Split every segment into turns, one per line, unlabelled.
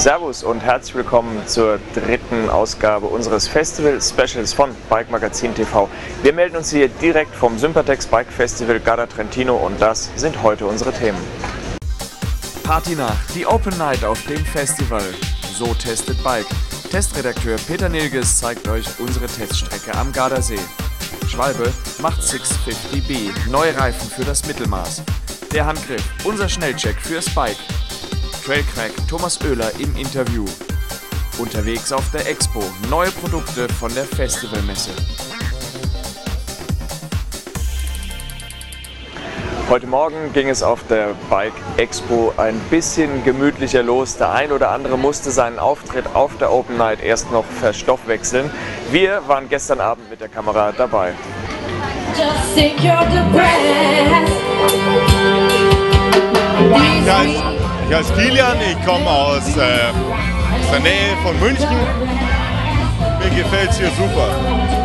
Servus und herzlich willkommen zur dritten Ausgabe unseres Festival-Specials von Bike Magazin TV. Wir melden uns hier direkt vom Sympatex Bike Festival Garda Trentino und das sind heute unsere Themen. Partynacht, die Open Night auf dem Festival. So testet Bike. Testredakteur Peter Nilges zeigt euch unsere Teststrecke am Gardasee. Schwalbe macht 650B, neue Reifen für das Mittelmaß. Der Handgriff, unser Schnellcheck fürs Bike. Trailcrack Thomas Oehler im Interview. Unterwegs auf der Expo, neue Produkte von der Festivalmesse. Heute Morgen ging es auf der Bike Expo ein bisschen gemütlicher los. Der ein oder andere musste seinen Auftritt auf der Open Night erst noch verstoffwechseln. Wir waren gestern Abend mit der Kamera dabei.
Ich heiße, ich heiße Kilian, ich komme aus, äh, aus der Nähe von München. Mir gefällt es hier super.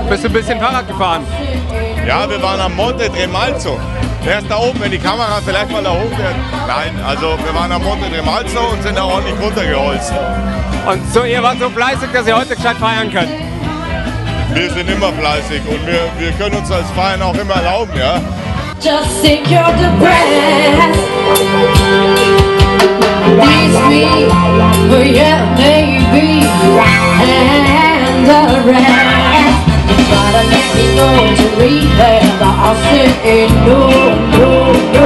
Bist du ein bisschen Fahrrad gefahren?
Ja, wir waren am Monte Tremalzo. Der ist da oben, wenn die Kamera vielleicht mal da hoch wird. Nein, also wir waren am Monte Tremalzo und sind da ordentlich runtergeholzt.
Und so, ihr wart so fleißig, dass ihr heute gescheit feiern könnt.
Wir sind immer fleißig und wir, wir können uns als Feiern auch immer erlauben, ja.
Just you're the breath Please me, oh yeah, maybe And the rest. Gotta let me know to read that I'll say no, no, no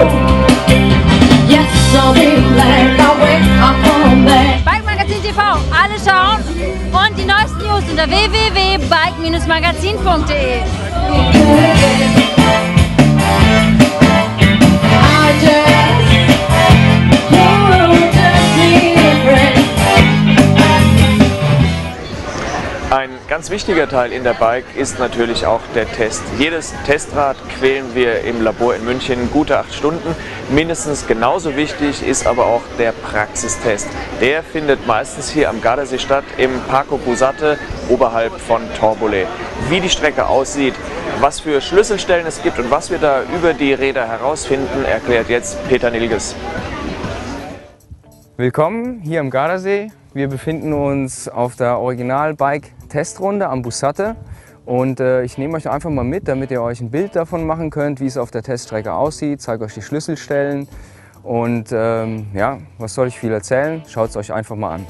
Yes, I'll be black, I'll wait, I'll come back.
Bike Magazin TV, alle schauen und die neuesten News unter www.bike-magazin.de.
I just
ganz wichtiger Teil in der Bike ist natürlich auch der Test. Jedes Testrad quälen wir im Labor in München gute acht Stunden. Mindestens genauso wichtig ist aber auch der Praxistest. Der findet meistens hier am Gardasee statt, im Parco Busate oberhalb von Torbole. Wie die Strecke aussieht, was für Schlüsselstellen es gibt und was wir da über die Räder herausfinden, erklärt jetzt Peter Nilges.
Willkommen hier am Gardasee. Wir befinden uns auf der Original-Bike-Testrunde am Bussate. Und äh, ich nehme euch einfach mal mit, damit ihr euch ein Bild davon machen könnt, wie es auf der Teststrecke aussieht. Zeige euch die Schlüsselstellen. Und ähm, ja, was soll ich viel erzählen? Schaut es euch einfach mal an.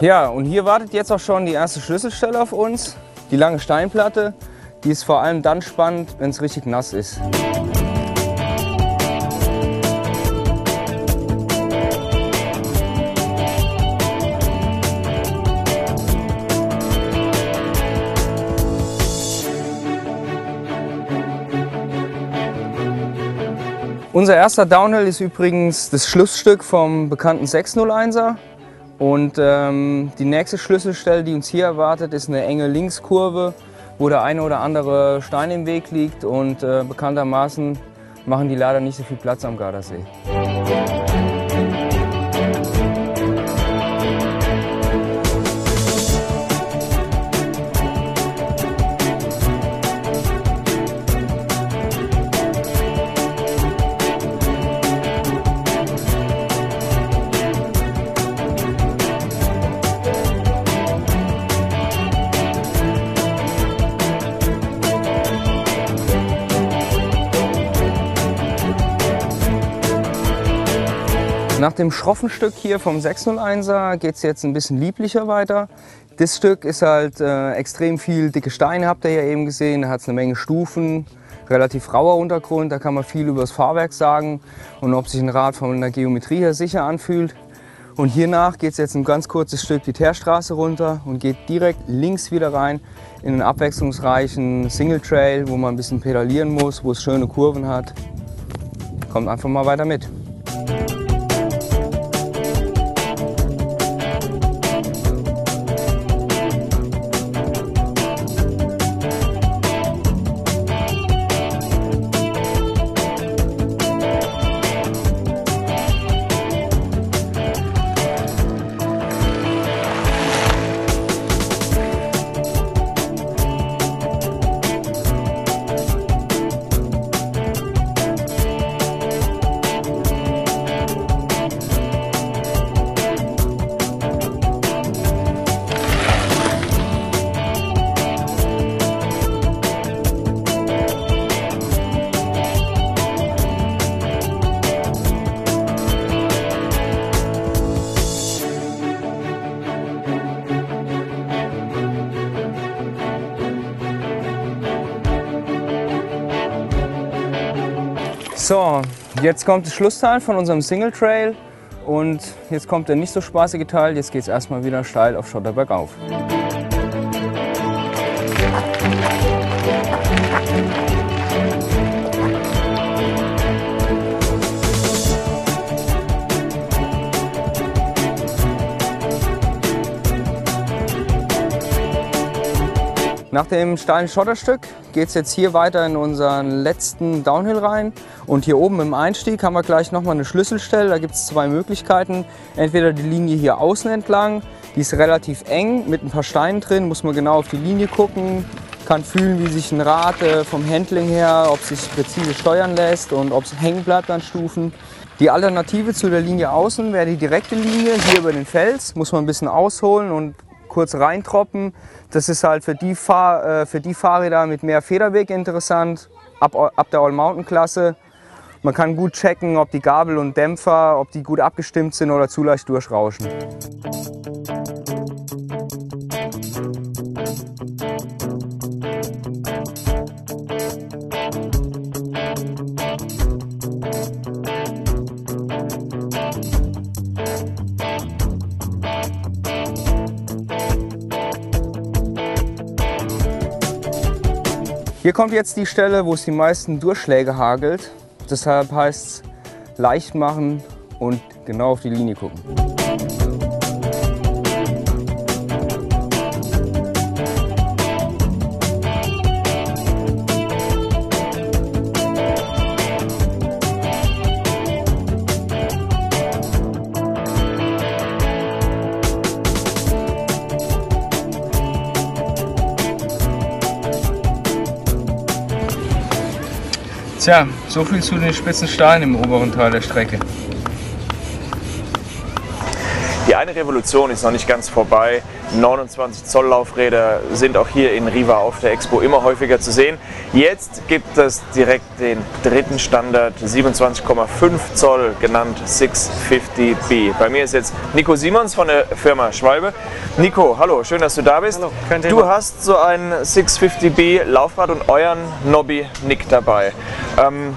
Ja, und hier wartet jetzt auch schon die erste Schlüsselstelle auf uns. Die lange Steinplatte. Die ist vor allem dann spannend, wenn es richtig nass ist. Unser erster Downhill ist übrigens das Schlussstück vom bekannten 601er. Und ähm, die nächste Schlüsselstelle, die uns hier erwartet, ist eine enge Linkskurve, wo der eine oder andere Stein im Weg liegt. Und äh, bekanntermaßen machen die leider nicht so viel Platz am Gardasee. Dem schroffen Stück hier vom 601er geht es jetzt ein bisschen lieblicher weiter. Das Stück ist halt äh, extrem viel dicke Steine, habt ihr ja eben gesehen. Da hat es eine Menge Stufen, relativ rauer Untergrund, da kann man viel über das Fahrwerk sagen und ob sich ein Rad von der Geometrie her sicher anfühlt. Und hiernach geht es jetzt ein ganz kurzes Stück die Teerstraße runter und geht direkt links wieder rein in einen abwechslungsreichen Single Trail, wo man ein bisschen pedalieren muss, wo es schöne Kurven hat. kommt einfach mal weiter mit. So, jetzt kommt das Schlussteil von unserem Single Trail und jetzt kommt der nicht so spaßige Teil. Jetzt geht es erstmal wieder steil auf Schotterberg auf. Nach dem steilen Schotterstück geht es jetzt hier weiter in unseren letzten Downhill rein. Und hier oben im Einstieg haben wir gleich nochmal eine Schlüsselstelle. Da gibt es zwei Möglichkeiten. Entweder die Linie hier außen entlang, die ist relativ eng mit ein paar Steinen drin, muss man genau auf die Linie gucken, kann fühlen, wie sich ein Rad äh, vom Handling her, ob sich präzise steuern lässt und ob es hängen bleibt an Stufen. Die Alternative zu der Linie außen wäre die direkte Linie hier über den Fels. Muss man ein bisschen ausholen und kurz reintroppen. Das ist halt für die, Fahr äh, für die Fahrräder mit mehr Federweg interessant, ab, ab der All-Mountain-Klasse. Man kann gut checken, ob die Gabel und Dämpfer, ob die gut abgestimmt sind oder zu leicht durchrauschen. Hier kommt jetzt die Stelle, wo es die meisten Durchschläge hagelt. Deshalb heißt es leicht machen und genau auf die Linie gucken. Tja, so viel zu den spitzen Steinen im oberen Teil der Strecke.
Die eine Revolution ist noch nicht ganz vorbei. 29 Zoll Laufräder sind auch hier in Riva auf der Expo immer häufiger zu sehen. Jetzt gibt es direkt den dritten Standard, 27,5 Zoll, genannt 650B. Bei mir ist jetzt Nico Simons von der Firma Schwalbe. Nico, hallo, schön, dass du da bist.
Hallo, kein Thema.
Du hast so ein 650B Laufrad und euren Nobby Nick dabei. Ähm,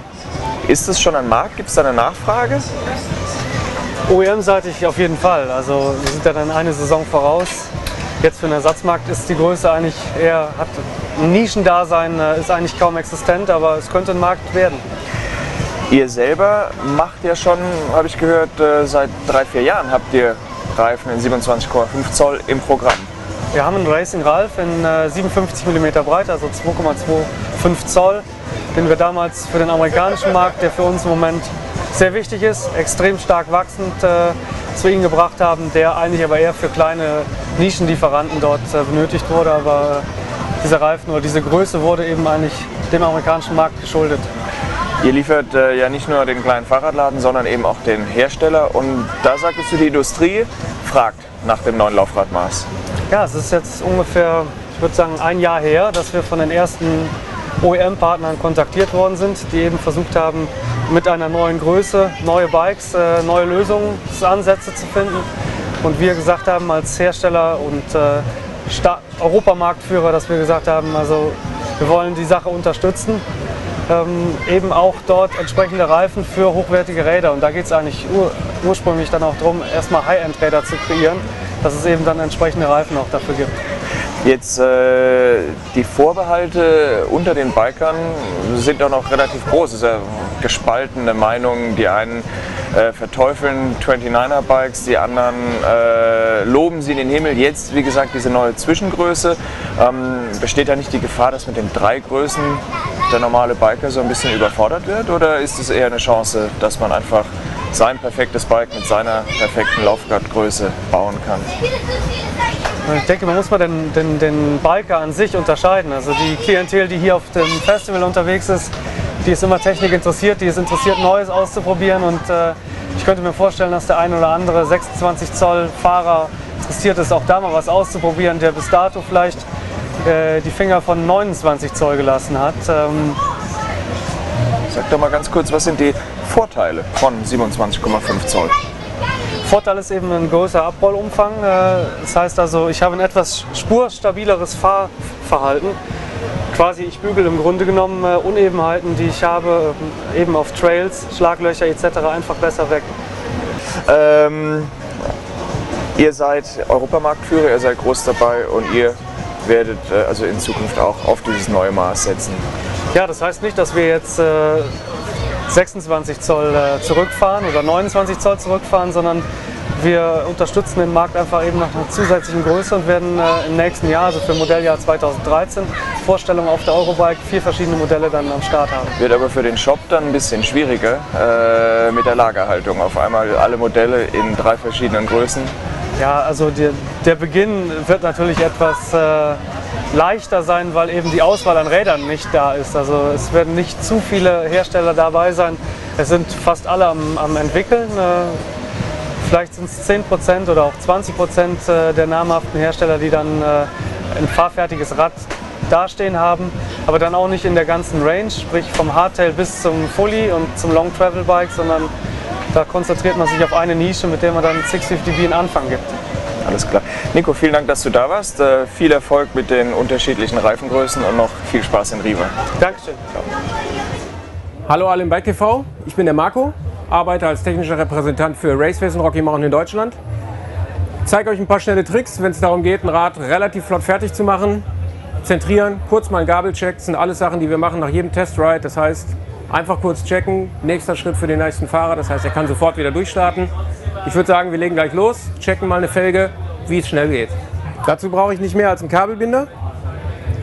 ist das schon ein Markt? Gibt es da eine Nachfrage?
OEM-seitig auf jeden Fall. Also wir sind ja dann eine Saison voraus. Jetzt für den Ersatzmarkt ist die Größe eigentlich eher, hat ein Nischendasein, äh, ist eigentlich kaum existent, aber es könnte ein Markt werden.
Ihr selber macht ja schon, habe ich gehört, äh, seit drei, vier Jahren habt ihr Reifen in 27,5 Zoll im Programm.
Wir haben einen Racing Ralph in äh, 57 mm Breite, also 2,25 Zoll, den wir damals für den amerikanischen Markt, der für uns im Moment sehr wichtig ist, extrem stark wachsend äh, zu ihnen gebracht haben, der eigentlich aber eher für kleine Nischenlieferanten dort äh, benötigt wurde. Aber äh, dieser Reifen oder diese Größe wurde eben eigentlich dem amerikanischen Markt geschuldet.
Ihr liefert äh, ja nicht nur den kleinen Fahrradladen, sondern eben auch den Hersteller. Und da sagtest du, die Industrie fragt nach dem neuen Laufradmaß.
Ja, es ist jetzt ungefähr, ich würde sagen, ein Jahr her, dass wir von den ersten OEM-Partnern kontaktiert worden sind, die eben versucht haben, mit einer neuen Größe neue Bikes, äh, neue Lösungsansätze zu finden. Und wir gesagt haben als Hersteller und äh, Europamarktführer, dass wir gesagt haben, also wir wollen die Sache unterstützen. Ähm, eben auch dort entsprechende Reifen für hochwertige Räder. Und da geht es eigentlich ur ursprünglich dann auch darum, erstmal High-End-Räder zu kreieren, dass es eben dann entsprechende Reifen auch dafür gibt.
Jetzt äh, die Vorbehalte unter den Bikern sind auch noch relativ groß. Ist ja gespaltene Meinungen. Die einen äh, verteufeln 29er Bikes, die anderen äh, loben sie in den Himmel. Jetzt, wie gesagt, diese neue Zwischengröße. Ähm, besteht da nicht die Gefahr, dass mit den drei Größen der normale Biker so ein bisschen überfordert wird? Oder ist es eher eine Chance, dass man einfach sein perfektes Bike mit seiner perfekten Laufradgröße bauen kann?
Ich denke, man muss mal den, den, den Biker an sich unterscheiden. Also die Klientel, die hier auf dem Festival unterwegs ist, die ist immer Technik interessiert, die ist interessiert, Neues auszuprobieren. Und äh, ich könnte mir vorstellen, dass der ein oder andere 26 Zoll Fahrer interessiert ist, auch da mal was auszuprobieren, der bis dato vielleicht äh, die Finger von 29 Zoll gelassen hat. Ähm,
Sag doch mal ganz kurz, was sind die Vorteile von 27,5 Zoll?
Vorteil ist eben ein größer Abrollumfang. Äh, Das heißt also, ich habe ein etwas spurstabileres Fahrverhalten. Quasi, ich bügel im Grunde genommen äh, Unebenheiten, die ich habe, ähm, eben auf Trails, Schlaglöcher etc. einfach besser weg.
Ähm, ihr seid Europamarktführer, ihr seid groß dabei und ihr werdet äh, also in Zukunft auch auf dieses neue Maß setzen.
Ja, das heißt nicht, dass wir jetzt äh, 26 Zoll äh, zurückfahren oder 29 Zoll zurückfahren, sondern wir unterstützen den Markt einfach eben nach einer zusätzlichen Größe und werden äh, im nächsten Jahr, also für Modelljahr 2013, Vorstellungen auf der Eurobike, vier verschiedene Modelle dann am Start haben.
Wird aber für den Shop dann ein bisschen schwieriger äh, mit der Lagerhaltung. Auf einmal alle Modelle in drei verschiedenen Größen.
Ja, also der, der Beginn wird natürlich etwas äh, leichter sein, weil eben die Auswahl an Rädern nicht da ist. Also es werden nicht zu viele Hersteller dabei sein. Es sind fast alle am, am entwickeln. Äh, vielleicht sind es 10% oder auch 20% äh, der namhaften Hersteller, die dann äh, ein fahrfertiges Rad dastehen haben, aber dann auch nicht in der ganzen Range, sprich vom Hardtail bis zum Fully und zum Long Travel Bike, sondern da konzentriert man sich auf eine Nische, mit der man dann 650B einen Anfang gibt.
Alles klar. Nico, vielen Dank, dass du da warst. Äh, viel Erfolg mit den unterschiedlichen Reifengrößen und noch viel Spaß in Riva.
Dankeschön.
Hallo alle im Bike TV, ich bin der Marco, arbeite als technischer Repräsentant für Raceways und Rocky Mountain in Deutschland. Zeige euch ein paar schnelle Tricks, wenn es darum geht, ein Rad relativ flott fertig zu machen. Zentrieren, kurz mal einen Gabelcheck, das sind alles Sachen, die wir machen nach jedem Testride. Das heißt, einfach kurz checken, nächster Schritt für den nächsten Fahrer, das heißt, er kann sofort wieder durchstarten. Ich würde sagen, wir legen gleich los, checken mal eine Felge, wie es schnell geht. Dazu brauche ich nicht mehr als einen Kabelbinder,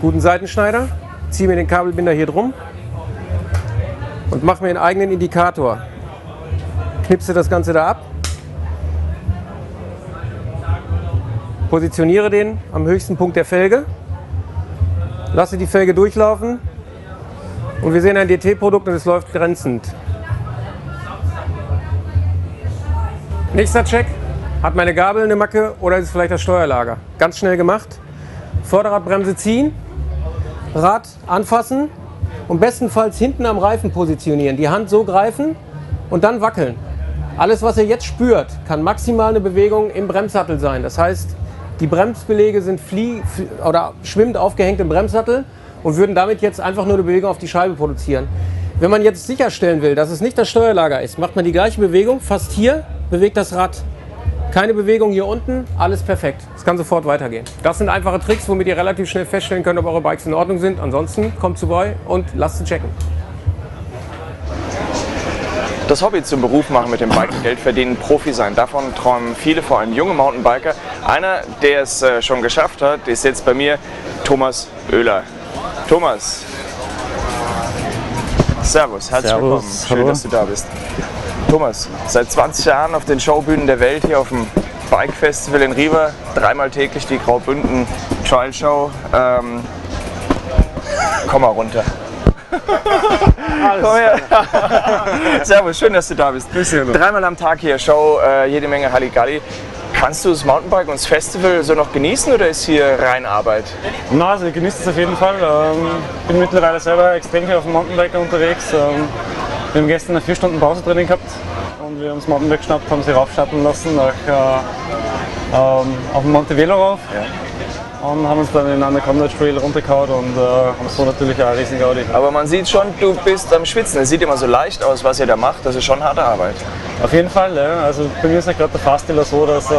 guten Seitenschneider, ziehe mir den Kabelbinder hier drum und mache mir einen eigenen Indikator. Knipse das Ganze da ab, positioniere den am höchsten Punkt der Felge, lasse die Felge durchlaufen und wir sehen ein DT-Produkt und es läuft grenzend. Nächster Check. Hat meine Gabel eine Macke oder ist es vielleicht das Steuerlager? Ganz schnell gemacht. Vorderradbremse ziehen, Rad anfassen und bestenfalls hinten am Reifen positionieren. Die Hand so greifen und dann wackeln. Alles, was ihr jetzt spürt, kann maximal eine Bewegung im Bremssattel sein. Das heißt, die Bremsbeläge sind flie fl- oder schwimmend aufgehängt im Bremssattel und würden damit jetzt einfach nur eine Bewegung auf die Scheibe produzieren. Wenn man jetzt sicherstellen will, dass es nicht das Steuerlager ist, macht man die gleiche Bewegung, fast hier, bewegt das Rad. Keine Bewegung hier unten, alles perfekt. Es kann sofort weitergehen. Das sind einfache Tricks, womit ihr relativ schnell feststellen könnt, ob eure Bikes in Ordnung sind. Ansonsten kommt vorbei und lasst sie checken.
Das Hobby zum Beruf machen mit dem Biken, Geld verdienen, Profi sein, davon träumen viele, vor allem junge Mountainbiker. Einer, der es äh, schon geschafft hat, ist jetzt bei mir Thomas Oehler. Thomas. Servus, herzlich
Servus,
willkommen. Schön,
hallo.
dass du da bist. Thomas, seit 20 Jahren auf den Showbühnen der Welt hier auf dem Bike Festival in Riva, dreimal täglich die Graubünden Trial Show. Ähm, komm mal runter. Komm her. Servus, schön, dass du da bist. Dreimal am Tag hier Show, äh, jede Menge Halligalli. Kannst du das Mountainbike und das Festival so noch genießen oder ist hier rein Arbeit?
Na, also ich genieße es auf jeden Fall. Ähm, bin mittlerweile selber extrem viel auf dem Mountainbike unterwegs. Ähm, wir haben gestern eine 4 Stunden Pausetraining gehabt und wir haben das Mountainbike geschnappt, haben sie raufschatten lassen nach, äh, ähm, auf den Monte Velo rauf. Und haben uns dann in eine Conrad Trail runtergehauen und äh, haben so natürlich auch riesen Gaudi.
Aber man sieht schon, du bist am Schwitzen. Es sieht immer so leicht aus, was ihr da macht. Das ist schon harte Arbeit.
Auf jeden Fall, ja. Also bei mir ist ja gerade der Fahrstil so, dass äh,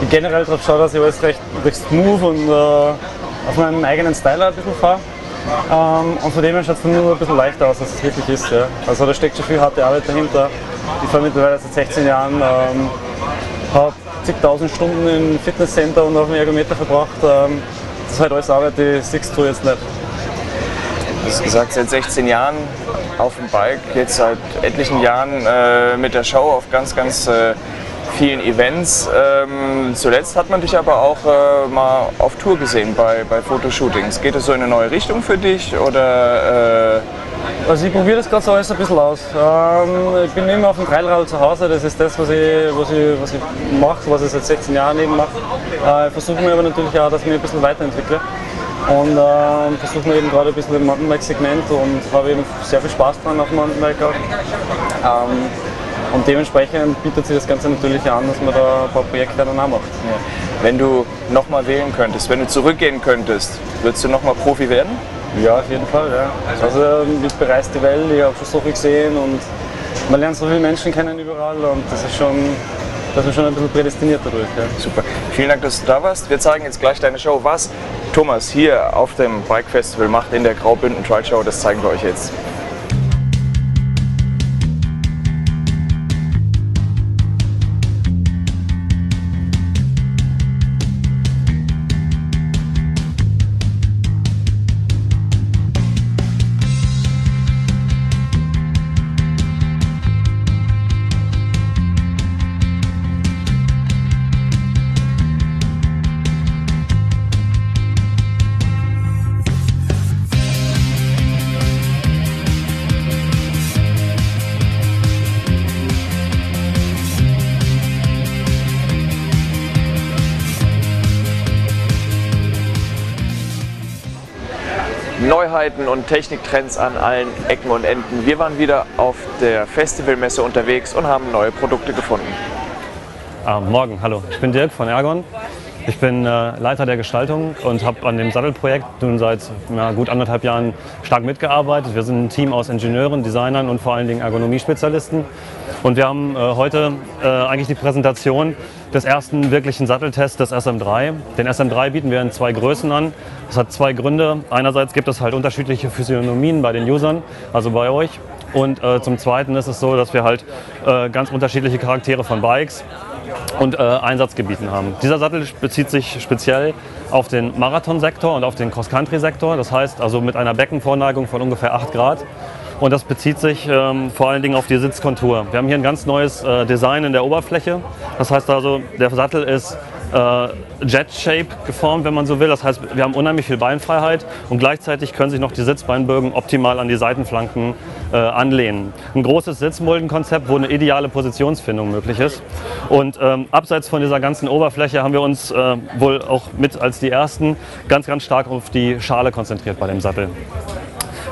ich generell darauf schaue, dass ich alles recht, recht smooth und äh, auf meinen eigenen Style ein bisschen fahre. Ähm, und von dem her schaut es nur ein bisschen leichter aus, als es wirklich ist. Ja. Also da steckt schon viel harte Arbeit dahinter. Ich fahre mittlerweile seit 16 Jahren, ähm, habe zigtausend Stunden im Fitnesscenter und auf dem Ergometer verbracht. Ähm, das ist halt alles Arbeit, die siehst du jetzt nicht.
Du hast gesagt, seit 16 Jahren auf dem Bike, jetzt seit etlichen Jahren äh, mit der Show auf ganz, ganz äh, vielen Events. Ähm, zuletzt hat man dich aber auch äh, mal auf Tour gesehen bei, bei Fotoshootings. Geht es so in eine neue Richtung für dich oder äh,
Also ich probiere das so alles ein bisschen aus. Ähm, ich bin immer auf dem Trailrad zu Hause, das ist das, was ich, was ich, was ich mache, was ich seit 16 Jahren eben mache. Äh, ich versuche mir aber natürlich auch, dass ich mich ein bisschen weiterentwickle. Und äh, versuche mir eben gerade ein bisschen im Mountainbike-Segment und habe eben sehr viel Spaß dran auf dem Mountainbike auch. Ähm, und dementsprechend bietet sich das Ganze natürlich an, dass man da ein paar Projekte dann auch macht.
wenn du nochmal wählen könntest, wenn du zurückgehen könntest, würdest du nochmal Profi werden?
Ja, auf jeden Fall. Ja. Also ich bereise die Welt, ich habe schon so viel gesehen und man lernt so viele Menschen kennen überall und das ist schon, das ist schon ein bisschen prädestiniert dadurch. Ja.
Super. Vielen Dank, dass du da warst. Wir zeigen jetzt gleich deine Show. Was Thomas hier auf dem Bike Festival macht in der Graubünden Trial Show, das zeigen wir euch jetzt. Neuheiten und Techniktrends an allen Ecken und Enden. Wir waren wieder auf der Festivalmesse unterwegs und haben neue Produkte gefunden.
Ah, morgen, hallo. Ich bin Dirk von Ergon. Ich bin äh, Leiter der Gestaltung und habe an dem Sattelprojekt nun seit ja, gut anderthalb Jahren stark mitgearbeitet. Wir sind ein Team aus Ingenieuren, Designern und vor allen Dingen Ergonomiespezialisten. Und wir haben äh, heute äh, eigentlich die Präsentation des ersten wirklichen Satteltests des SM3. Den SM3 bieten wir in zwei Größen an. Das hat zwei Gründe. Einerseits gibt es halt unterschiedliche Physiognomien bei den Usern, also bei euch. Und äh, zum Zweiten ist es so, dass wir halt äh, ganz unterschiedliche Charaktere von Bikes und äh, Einsatzgebieten haben. Dieser Sattel bezieht sich speziell auf den Marathonsektor und auf den Cross-Country-Sektor. Das heißt also mit einer Beckenvorneigung von ungefähr 8 Grad. Und das bezieht sich ähm, vor allen Dingen auf die Sitzkontur. Wir haben hier ein ganz neues äh, Design in der Oberfläche. Das heißt also, der Sattel ist äh, Jet-Shape geformt, wenn man so will. Das heißt, wir haben unheimlich viel Beinfreiheit und gleichzeitig können sich noch die Sitzbeinbögen optimal an die Seitenflanken anlehnen. Ein großes Sitzmuldenkonzept, wo eine ideale Positionsfindung möglich ist. Und ähm, abseits von dieser ganzen Oberfläche haben wir uns äh, wohl auch mit als die ersten ganz, ganz stark auf die Schale konzentriert bei dem Sattel.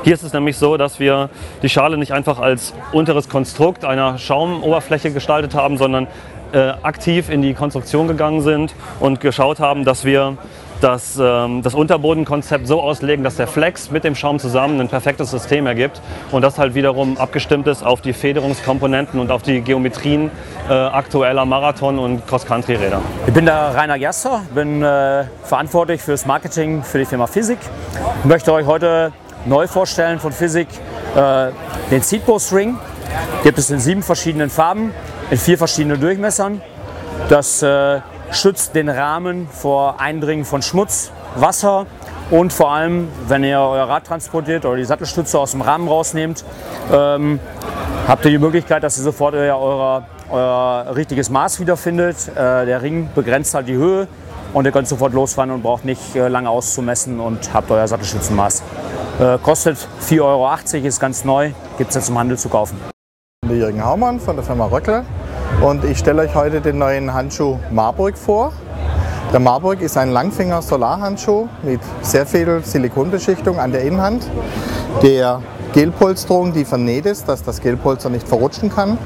Hier ist es nämlich so, dass wir die Schale nicht einfach als unteres Konstrukt einer Schaumoberfläche gestaltet haben, sondern äh, aktiv in die Konstruktion gegangen sind und geschaut haben, dass wir das, ähm, das Unterbodenkonzept so auslegen, dass der Flex mit dem Schaum zusammen ein perfektes System ergibt und das halt wiederum abgestimmt ist auf die Federungskomponenten und auf die Geometrien äh, aktueller Marathon- und Cross-Country-Räder.
Ich bin der Rainer Gerster, bin äh, verantwortlich für das Marketing für die Firma Physik. Ich möchte euch heute neu vorstellen von Physik äh, den Seatpost Ring. Gibt es in sieben verschiedenen Farben, in vier verschiedenen Durchmessern. Das äh, schützt den Rahmen vor Eindringen von Schmutz, Wasser und vor allem, wenn ihr euer Rad transportiert oder die Sattelstütze aus dem Rahmen rausnehmt, ähm, habt ihr die Möglichkeit, dass ihr sofort euer, euer, euer richtiges Maß wiederfindet. Äh, der Ring begrenzt halt die Höhe und ihr könnt sofort losfahren und braucht nicht äh, lange auszumessen und habt euer Sattelstützenmaß. Äh, kostet 4,80 Euro, ist ganz neu, gibt es jetzt im Handel zu kaufen.
Ich bin Jürgen Haumann von der Firma Röckel und ich stelle euch heute den neuen Handschuh Marburg vor. Der Marburg ist ein Langfinger Solarhandschuh mit sehr viel Silikonbeschichtung an der Innenhand, der Gelpolsterung, die vernäht ist, dass das Gelpolster nicht verrutschen kann.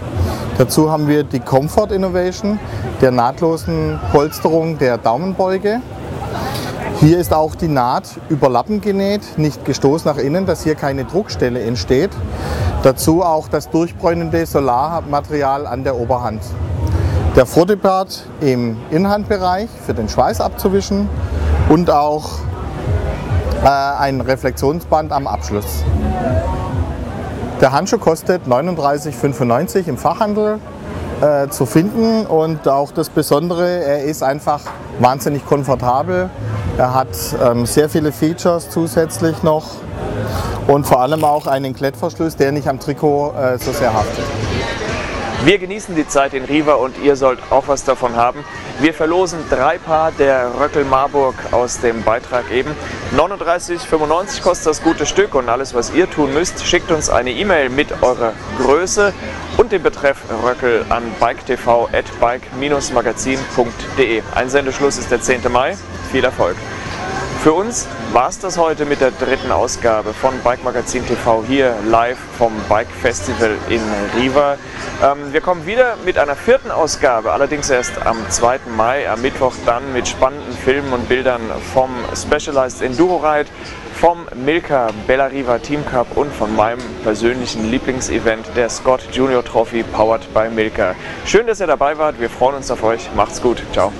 Dazu haben wir die Comfort Innovation der nahtlosen Polsterung der Daumenbeuge. Hier ist auch die Naht überlappend genäht, nicht gestoßen nach innen, dass hier keine Druckstelle entsteht. Dazu auch das durchbräunende Solarmaterial an der Oberhand. Der Frottebart im Innenhandbereich für den Schweiß abzuwischen und auch äh, ein Reflexionsband am Abschluss. Der Handschuh kostet 39,95 im Fachhandel äh, zu finden und auch das Besondere, er ist einfach wahnsinnig komfortabel. Er hat ähm, sehr viele Features zusätzlich noch und vor allem auch einen Klettverschluss, der nicht am Trikot äh, so sehr haftet.
Wir genießen die Zeit in Riva und ihr sollt auch was davon haben. Wir verlosen drei Paar der Röckel Marburg aus dem Beitrag eben. 39,95 kostet das gute Stück und alles, was ihr tun müsst, schickt uns eine E-Mail mit eurer Größe und dem Betreff Röckel an biketv.bike-magazin.de. Einsendeschluss ist der 10. Mai. Viel Erfolg! Für uns war es das heute mit der dritten Ausgabe von Bike Magazin TV hier live vom Bike Festival in Riva. Ähm, wir kommen wieder mit einer vierten Ausgabe, allerdings erst am 2. Mai, am Mittwoch dann mit spannenden Filmen und Bildern vom Specialized Enduro Ride, vom Milka Bella Riva Team Cup und von meinem persönlichen Lieblingsevent, der Scott Junior Trophy, powered by Milka. Schön, dass ihr dabei wart. Wir freuen uns auf euch. Macht's gut. Ciao.